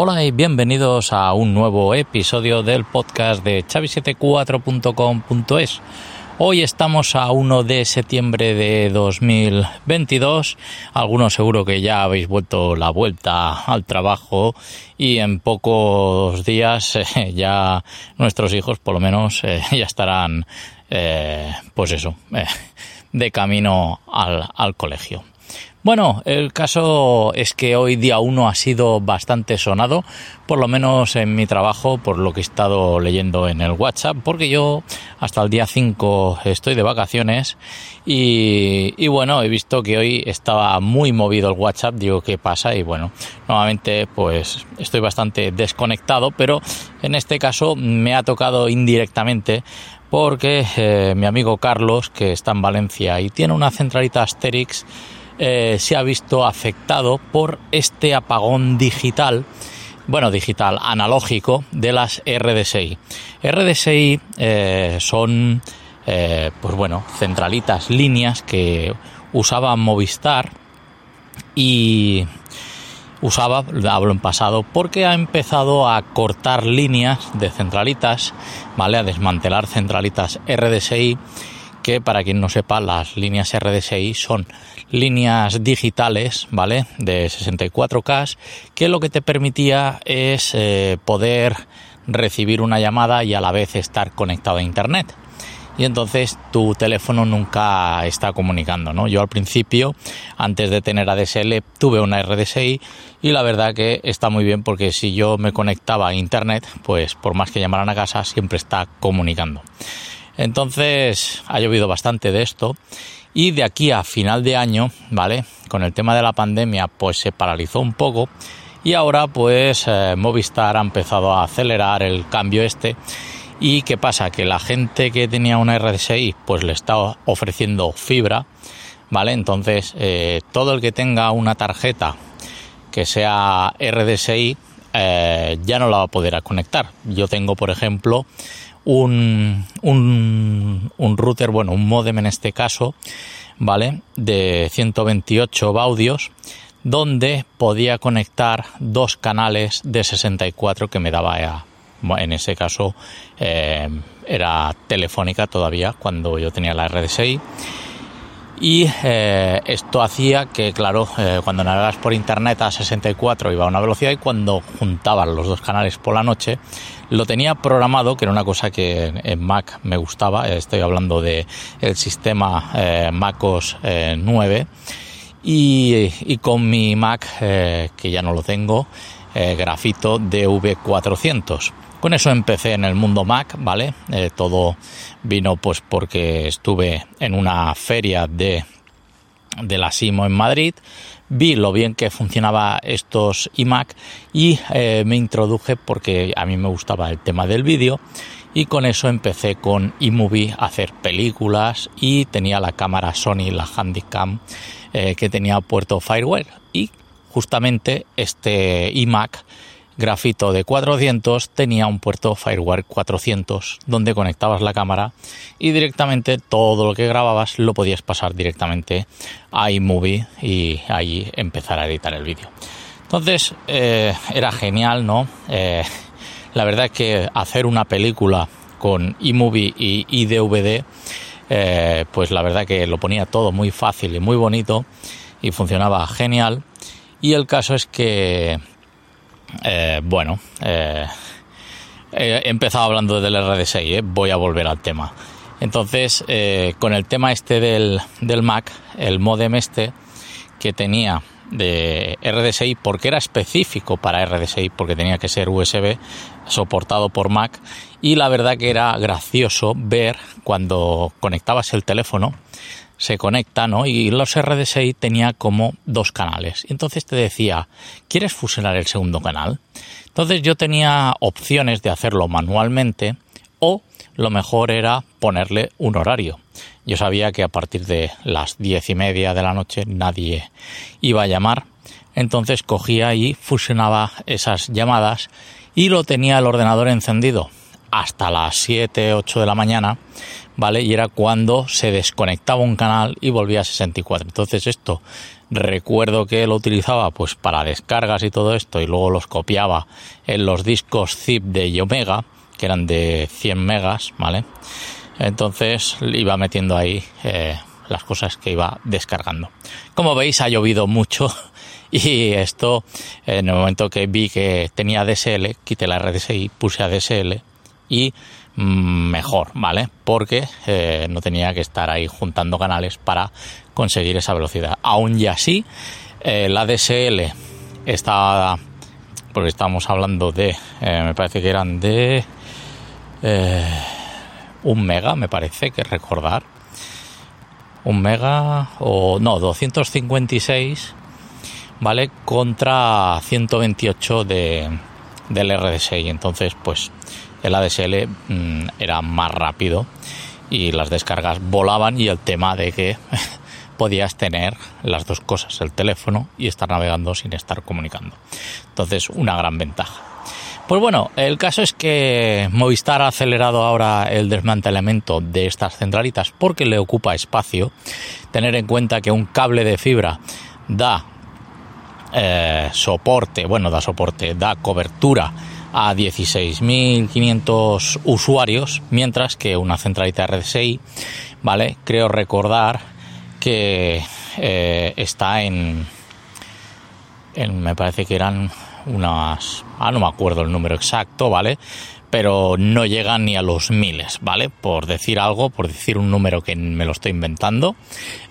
Hola y bienvenidos a un nuevo episodio del podcast de chavi74.com.es. Hoy estamos a 1 de septiembre de 2022. Algunos seguro que ya habéis vuelto la vuelta al trabajo y en pocos días eh, ya nuestros hijos por lo menos eh, ya estarán eh, pues eso de camino al, al colegio. Bueno, el caso es que hoy día 1 ha sido bastante sonado, por lo menos en mi trabajo, por lo que he estado leyendo en el WhatsApp, porque yo hasta el día 5 estoy de vacaciones y, bueno, he visto que hoy estaba muy movido el WhatsApp, digo, ¿qué pasa? Y bueno, nuevamente pues estoy bastante desconectado, pero en este caso me ha tocado indirectamente porque eh, mi amigo Carlos, que está en Valencia y tiene una centralita Asterix, eh, se ha visto afectado por este apagón digital, bueno, digital, analógico de las RDSI. RDSI eh, son, eh, pues bueno, centralitas, líneas que usaba Movistar y usaba, hablo en pasado, porque ha empezado a cortar líneas de centralitas, ¿vale? A desmantelar centralitas RDSI que para quien no sepa, las líneas RDSI son líneas digitales, ¿vale? De 64K, que lo que te permitía es eh, poder recibir una llamada y a la vez estar conectado a internet. Y entonces tu teléfono nunca está comunicando, ¿no? Yo al principio, antes de tener ADSL, tuve una RDSI y la verdad que está muy bien porque si yo me conectaba a internet, pues por más que llamaran a casa, siempre está comunicando. Entonces ha llovido bastante de esto y de aquí a final de año, ¿vale? Con el tema de la pandemia pues se paralizó un poco y ahora pues eh, Movistar ha empezado a acelerar el cambio este y qué pasa que la gente que tenía una RDSI pues le está ofreciendo fibra, ¿vale? Entonces eh, todo el que tenga una tarjeta que sea RDSI eh, ya no la va a poder conectar. Yo tengo por ejemplo un, un, router, bueno, un modem en este caso, ¿vale? De 128 baudios, donde podía conectar dos canales de 64 que me daba, en ese caso, eh, era telefónica todavía cuando yo tenía la RDSI y eh, esto hacía que, claro, eh, cuando navegas por internet a 64 iba a una velocidad y cuando juntaban los dos canales por la noche lo tenía programado, que era una cosa que en Mac me gustaba, estoy hablando de sistema eh, MacOS 9 y, y, con mi Mac, que ya no lo tengo, grafito DV400. Con eso empecé en el mundo Mac, ¿vale? Eh, todo vino pues porque estuve en una feria de, de la Simo en Madrid, vi lo bien que funcionaba estos iMac y eh, me introduje porque a mí me gustaba el tema del vídeo y con eso empecé con iMovie a hacer películas y tenía la cámara Sony, la Handycam, eh, que tenía puerto Firewire y justamente este iMac grafito de 400 tenía un puerto Firewire 400 donde conectabas la cámara y directamente todo lo que grababas lo podías pasar directamente a iMovie y ahí empezar a editar el vídeo. Entonces eh, era genial, ¿no? Eh, la verdad es que hacer una película con iMovie y DVD, eh, pues la verdad que lo ponía todo muy fácil y muy bonito y funcionaba genial. Y el caso es que eh, bueno, eh, he empezado hablando del RD6, eh, voy a volver al tema. Entonces, con el tema este del, del, Mac, el modem este que tenía de RDSI, porque era específico para RDSI, porque tenía que ser USB, soportado por Mac, y la verdad que era gracioso ver cuando conectabas el teléfono, se conecta, ¿no? Y los RDSI tenía como dos canales. Entonces te decía, ¿quieres fusionar el segundo canal? Entonces yo tenía opciones de hacerlo manualmente o lo mejor era ponerle un horario. Yo sabía que a partir de las diez y media de la noche nadie iba a llamar. Entonces cogía y fusionaba esas llamadas y lo tenía el ordenador encendido hasta las 7, 8 de la mañana, ¿vale? Y era cuando se desconectaba un canal y volvía a 64. Entonces esto recuerdo que lo utilizaba pues para descargas y todo esto y luego los copiaba en los discos zip de Yomega, que eran de 100 megas, ¿vale? Entonces iba metiendo ahí eh, las cosas que iba descargando. Como veis ha llovido mucho y esto en el momento que vi que tenía DSL, quité la RDSI, puse a DSL y mejor, ¿vale? Porque eh, no tenía que estar ahí juntando canales para conseguir esa velocidad. Aún y así, eh, la DSL está, porque estamos hablando de, eh, me parece que eran de un mega, me parece que recordar. Un mega o no, 256, ¿vale? Contra 128 de, del RDSI. Entonces, pues el ADSL mm, era más rápido y las descargas volaban y el tema de que podías tener las dos cosas, el teléfono y estar navegando sin estar comunicando. Entonces, una gran ventaja. Pues bueno, el caso es que Movistar ha acelerado ahora el desmantelamiento de estas centralitas porque le ocupa espacio. Tener en cuenta que un cable de fibra da eh, soporte, bueno, da soporte, da cobertura a 16.500 usuarios, mientras que una centralita RDSI, ¿vale? Creo recordar que eh, está en, en, me parece que eran unas, ah, no me acuerdo el número exacto, ¿vale? Pero no llegan ni a los miles, ¿vale? Por decir algo, por decir un número que me lo estoy inventando,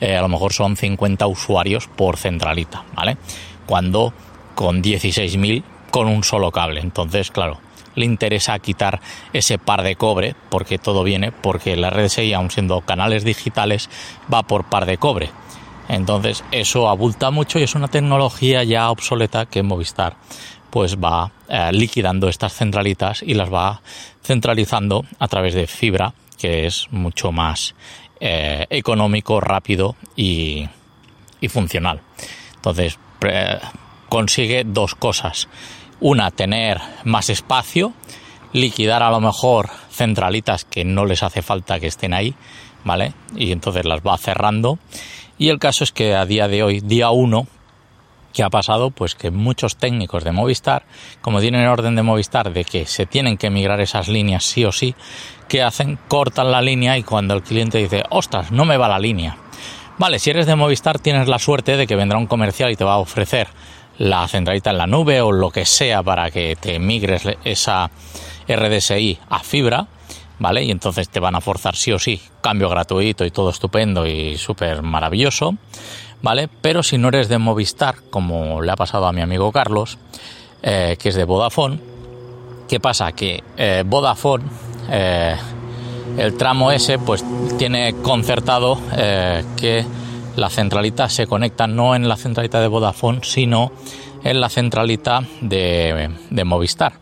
eh, a lo mejor son 50 usuarios por centralita, ¿vale? Cuando con 16.000 con un solo cable. Entonces, claro, le interesa quitar ese par de cobre porque todo viene porque la red 6, aun siendo canales digitales, va por par de cobre. Entonces, eso abulta mucho y es una tecnología ya obsoleta que Movistar pues va eh, liquidando estas centralitas y las va centralizando a través de fibra, que es mucho más eh, económico, rápido y funcional. Entonces, consigue dos cosas una, tener más espacio, liquidar a lo mejor centralitas que no les hace falta que estén ahí, ¿vale? Y entonces las va cerrando. Y el caso es que a día de hoy, día 1, ¿qué ha pasado? Pues que muchos técnicos de Movistar, como tienen orden de Movistar de que se tienen que migrar esas líneas sí o sí, ¿qué hacen? Cortan la línea y cuando el cliente dice, ostras, no me va la línea. Vale, si eres de Movistar tienes la suerte de que vendrá un comercial y te va a ofrecer la centralita en la nube o lo que sea para que te migres esa RDSI a fibra, ¿vale? Y entonces te van a forzar sí o sí, cambio gratuito y todo estupendo y súper maravilloso, ¿vale? Pero si no eres de Movistar, como le ha pasado a mi amigo Carlos, eh, que es de Vodafone, ¿qué pasa? Que eh, Vodafone, eh, el tramo ese, pues tiene concertado que la centralita se conecta no en la centralita de Vodafone, sino en la centralita de, Movistar.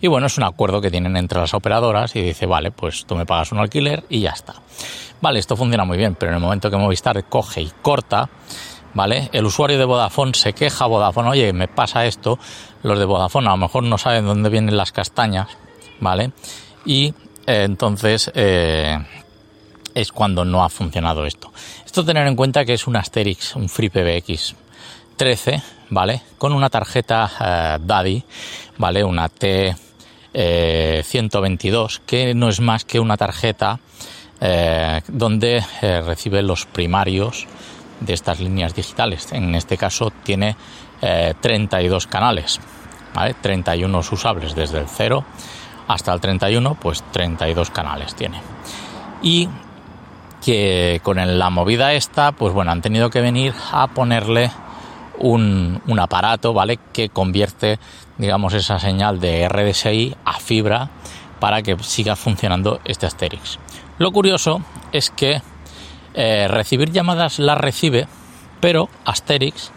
Y bueno, es un acuerdo que tienen entre las operadoras y dice, vale, pues tú me pagas un alquiler y ya está. Vale, esto funciona muy bien, pero en el momento que Movistar coge y corta, ¿vale? El usuario de Vodafone se queja a Vodafone, oye, me pasa esto. Los de Vodafone a lo mejor no saben dónde vienen las castañas, ¿vale? Y eh, entonces eh, es cuando no ha funcionado esto. Esto tener en cuenta que es un Asterix, un FreePBX 13, ¿vale? Con una tarjeta eh, Daddy, ¿vale? Una T 122, eh, que no es más que una tarjeta eh, donde recibe los primarios de estas líneas digitales. En este caso tiene 32 canales, ¿vale? 31 usables desde el 0 hasta el 31, pues 32 canales tiene. Y que con la movida esta, pues bueno, han tenido que venir a ponerle un, aparato, ¿vale? Que convierte, digamos, esa señal de RDSI a fibra para que siga funcionando este Asterix. Lo curioso es que eh, recibir llamadas las recibe, pero Asterix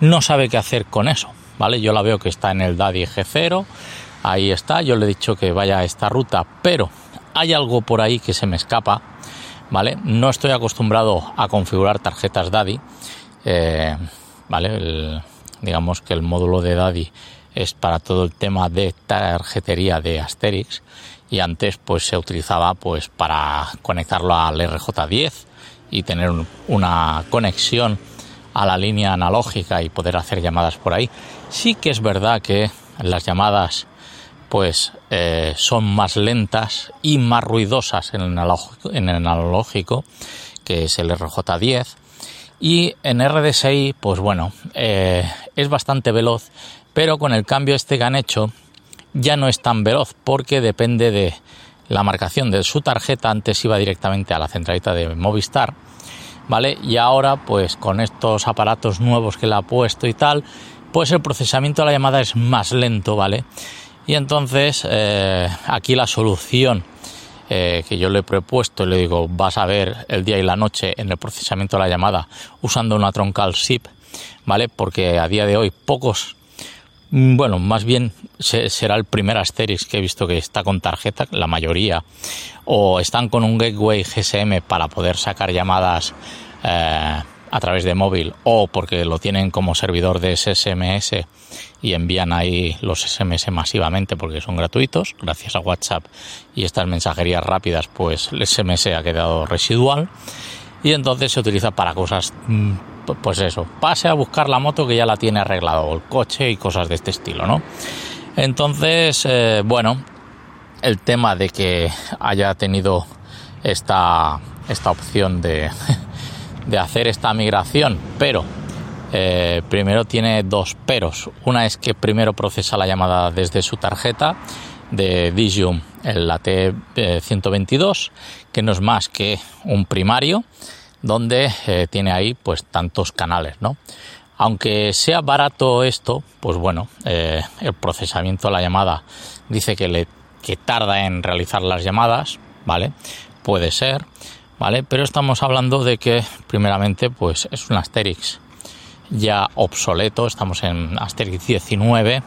no sabe qué hacer con eso, ¿vale? Yo la veo que está en el DADI G0, ahí está, yo le he dicho que vaya a esta ruta, pero hay algo por ahí que se me escapa ¿vale? No estoy acostumbrado a configurar tarjetas DADI, eh, ¿vale? digamos que el módulo de DADI es para todo el tema de tarjetería de Asterix y antes pues se utilizaba pues para conectarlo al RJ10 y tener una conexión a la línea analógica y poder hacer llamadas por ahí. Sí que es verdad que las llamadas pues eh, son más lentas y más ruidosas en el, analógico, que es el RJ10 y en RDSI pues bueno eh, es bastante veloz pero con el cambio este que han hecho ya no es tan veloz porque depende de la marcación de su tarjeta. Antes iba directamente a la centralita de Movistar vale y ahora pues con estos aparatos nuevos que le ha puesto y tal pues el procesamiento de la llamada es más lento vale y entonces eh, aquí la solución eh, que yo le he propuesto, le digo, vas a ver el día y la noche en el procesamiento de la llamada usando una troncal SIP, ¿vale? Porque a día de hoy pocos, mm, bueno, más bien será el primer Asterix que he visto que está con tarjeta, la mayoría, o están con un gateway GSM para poder sacar llamadas eh, a través de móvil o porque lo tienen como servidor de SMS y envían ahí los SMS masivamente porque son gratuitos. Gracias a WhatsApp y estas mensajerías rápidas pues el SMS ha quedado residual. Y entonces se utiliza para cosas mm, pues eso pase a buscar la moto que ya la tiene arreglado el coche y cosas de este estilo no entonces eh, bueno el tema de que haya tenido esta esta opción de de hacer esta migración, pero eh, primero tiene dos peros. Una es que primero procesa la llamada desde su tarjeta de Digium, el la T122, que no es más que un primario, donde eh, tiene ahí pues tantos canales, ¿no? Aunque sea barato esto, pues bueno, eh, el procesamiento de la llamada dice que le que tarda en realizar las llamadas, ¿vale? Puede ser. ¿vale? Pero estamos hablando de que primeramente pues es un Asterix ya obsoleto, estamos en Asterix 19,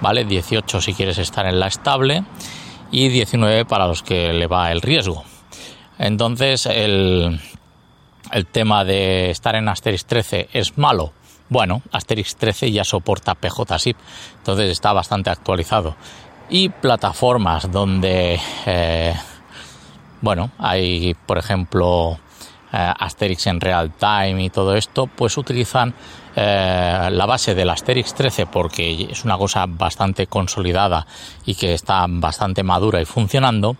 ¿vale? 18 si quieres estar en la estable y 19 para los que le va el riesgo. Entonces el, el tema de estar en Asterix 13 es malo. Bueno, Asterix 13 ya soporta PJ-SIP, entonces está bastante actualizado. Y plataformas donde eh, bueno, hay, por ejemplo, Asterix en real time y todo esto, pues utilizan eh, la base del Asterix 13 porque es una cosa bastante consolidada y que está bastante madura y funcionando,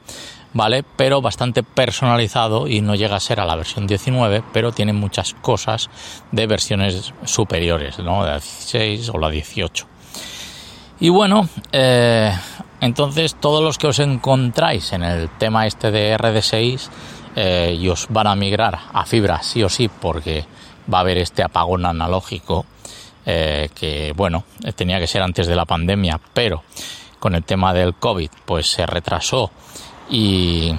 ¿vale? Pero bastante personalizado y no llega a ser a la versión 19, pero tiene muchas cosas de versiones superiores, ¿no? La 16 o la 18. Y bueno, eh, entonces, todos los que os encontráis en el tema este de RD6 eh, y os van a migrar a fibra sí o sí porque va a haber este apagón analógico eh, que, bueno, tenía que ser antes de la pandemia, pero con el tema del COVID pues se retrasó y,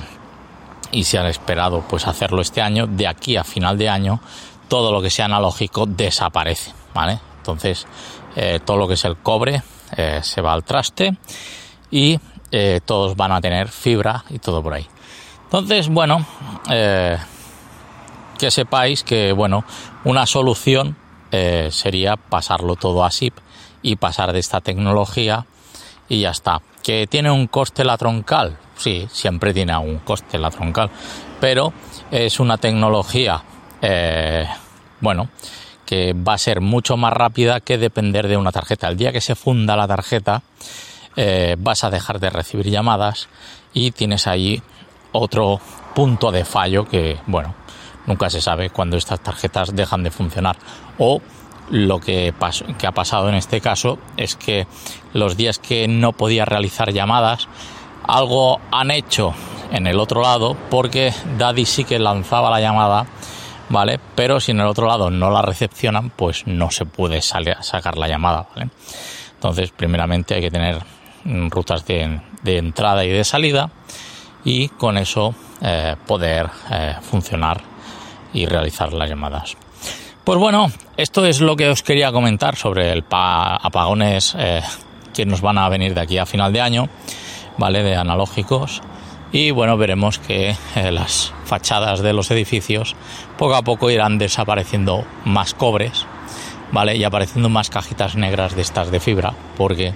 y se han esperado pues hacerlo este año. De aquí a final de año todo lo que sea analógico desaparece, ¿vale? Entonces, eh, todo lo que es el cobre se va al traste y eh, todos van a tener fibra y todo por ahí. Entonces, bueno, eh, que sepáis que, bueno, una solución eh, sería pasarlo todo a SIP y pasar de esta tecnología y ya está. ¿Que tiene un coste la troncal? Sí, siempre tiene un coste la troncal, pero es una tecnología, bueno, que va a ser mucho más rápida que depender de una tarjeta. El día que se funda la tarjeta, eh, vas a dejar de recibir llamadas y tienes ahí otro punto de fallo que, bueno, nunca se sabe cuando estas tarjetas dejan de funcionar. O lo que, que ha pasado en este caso es que los días que no podía realizar llamadas, algo han hecho en el otro lado porque Daddy sí que lanzaba la llamada, ¿vale? Pero si en el otro lado no la recepcionan, pues no se puede sacar la llamada, ¿vale? Entonces, primeramente hay que tener rutas de, entrada y de salida y con eso eh, poder eh, funcionar y realizar las llamadas. Pues bueno, esto es lo que os quería comentar sobre el apagones eh, que nos van a venir de aquí a final de año, ¿vale? De analógicos. Y bueno, veremos que las fachadas de los edificios poco a poco irán desapareciendo más cobres, ¿vale? Y apareciendo más cajitas negras de estas de fibra, porque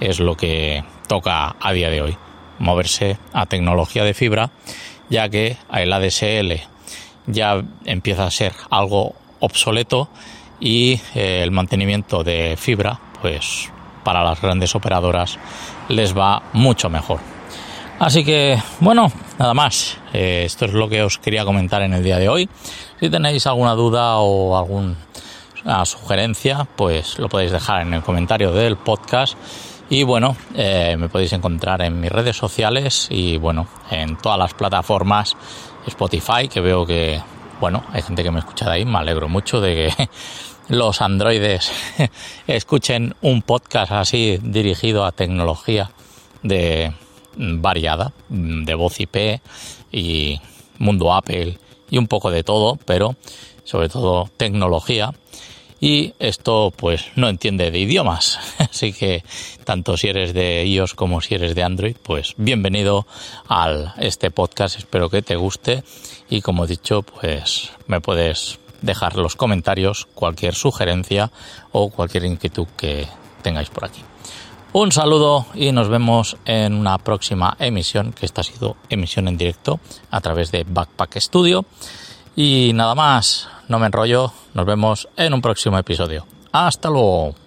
es lo que toca a día de hoy. Moverse a tecnología de fibra, ya que el ADSL ya empieza a ser algo obsoleto y eh, el mantenimiento de fibra, pues para las grandes operadoras les va mucho mejor. Así que, bueno, nada más. Eh, esto es lo que os quería comentar en el día de hoy. Si tenéis alguna duda o alguna sugerencia, pues lo podéis dejar en el comentario del podcast. Y bueno, eh, me podéis encontrar en mis redes sociales y bueno, en todas las plataformas Spotify, que veo que, bueno, hay gente que me escucha de ahí. Me alegro mucho de que los androides escuchen un podcast así dirigido a tecnología de variada, de voz IP y mundo Apple y un poco de todo, pero sobre todo tecnología. Y esto pues no entiende de idiomas, así que tanto si eres de iOS como si eres de Android, pues bienvenido a este podcast, espero que te guste y como he dicho, pues me puedes dejar los comentarios, cualquier sugerencia o cualquier inquietud que tengáis por aquí. Un saludo y nos vemos en una próxima emisión, que esta ha sido emisión en directo a través de Backpack Studio. Y nada más, no me enrollo, nos vemos en un próximo episodio. Hasta luego.